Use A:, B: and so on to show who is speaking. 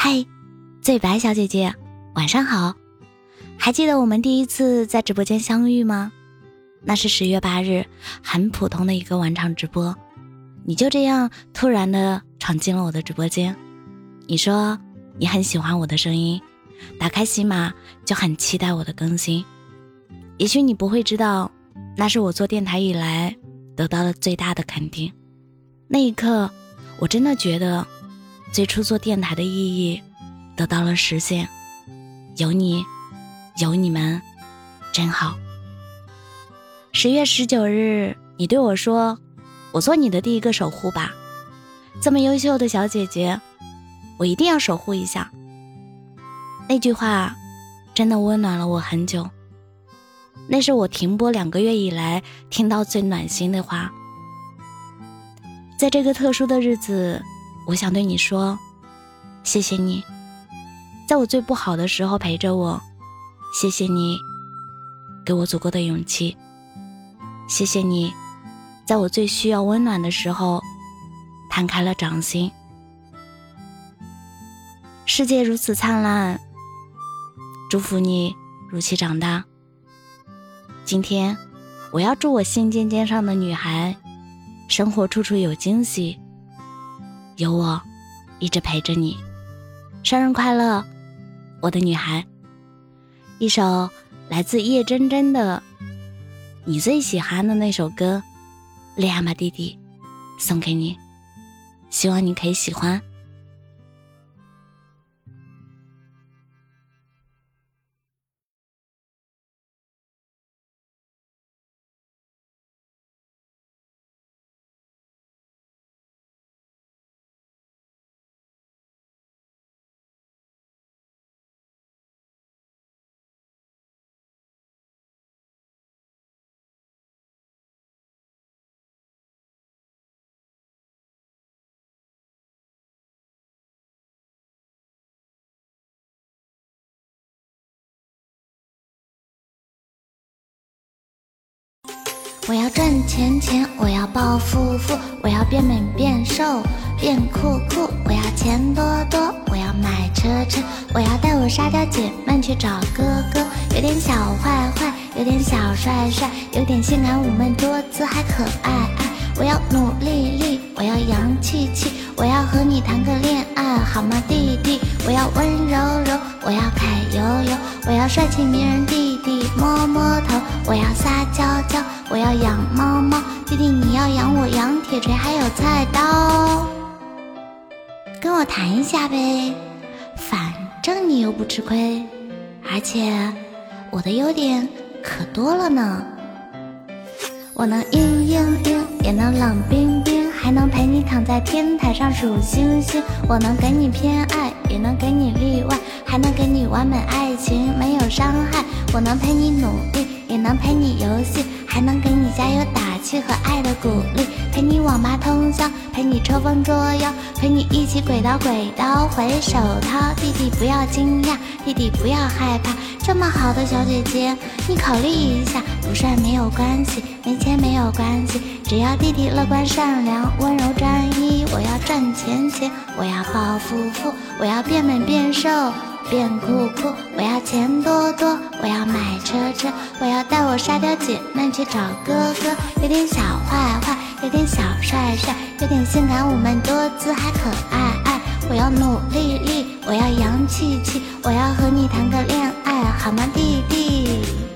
A: 嗨，最白小姐姐，晚上好！还记得我们第一次在直播间相遇吗？那是十月八日，很普通的一个晚场直播，你就这样突然的闯进了我的直播间。你说你很喜欢我的声音，打开喜马就很期待我的更新。也许你不会知道，那是我做电台以来得到的最大的肯定。那一刻，我真的觉得。最初做电台的意义得到了实现，有你，有你们，真好。十月十九日，你对我说：“我做你的第一个守护吧。”这么优秀的小姐姐，我一定要守护一下。那句话真的温暖了我很久，那是我停播两个月以来听到最暖心的话。在这个特殊的日子。我想对你说，谢谢你，在我最不好的时候陪着我，谢谢你，给我足够的勇气，谢谢你，在我最需要温暖的时候，摊开了掌心。世界如此灿烂，祝福你如期长大。今天，我要祝我心尖尖上的女孩，生活处处有惊喜。有我一直陪着你，生日快乐，我的女孩！一首来自叶真真的你最喜欢的那首歌《恋爱吧弟弟》，送给你，希望你可以喜欢。
B: 我要赚钱钱，我要暴富富，我要变美变瘦变酷酷，我要钱多多，我要买车车，我要带我沙雕姐妹去找哥哥，有点小坏坏，有点小帅帅，有点性感妩媚多姿还可爱爱。我要努力力，我要洋气气，我要和你谈个恋爱好吗，弟弟？我要温柔柔，我要揩油油，我要帅气迷人弟弟摸摸头，我要撒娇娇。我要养猫猫，弟弟你要养我，养铁锤还有菜刀，跟我谈一下呗，反正你又不吃亏，而且我的优点可多了呢。我能硬硬硬，也能冷冰冰，还能陪你躺在天台上数星星。我能给你偏爱，也能给你例外，还能给你完美爱情，没有伤害。我能陪你努力，也能陪你游戏。还能给你加油打气和爱的鼓励，陪你网吧通宵，陪你抽风捉妖，陪你一起鬼刀鬼刀回手掏。弟弟不要惊讶，弟弟不要害怕，这么好的小姐姐，你考虑一下。不帅没有关系，没钱没有关系，只要弟弟乐观善良、温柔专一。我要赚钱钱，我要暴富富，我要变美变瘦。变酷酷，我要钱多多，我要买车车，我要带我沙雕姐妹去找哥哥，有点小坏坏，有点小帅帅，有点性感妩媚多姿还可爱爱。我要努力力，我要洋气气，我要和你谈个恋爱好吗，弟弟？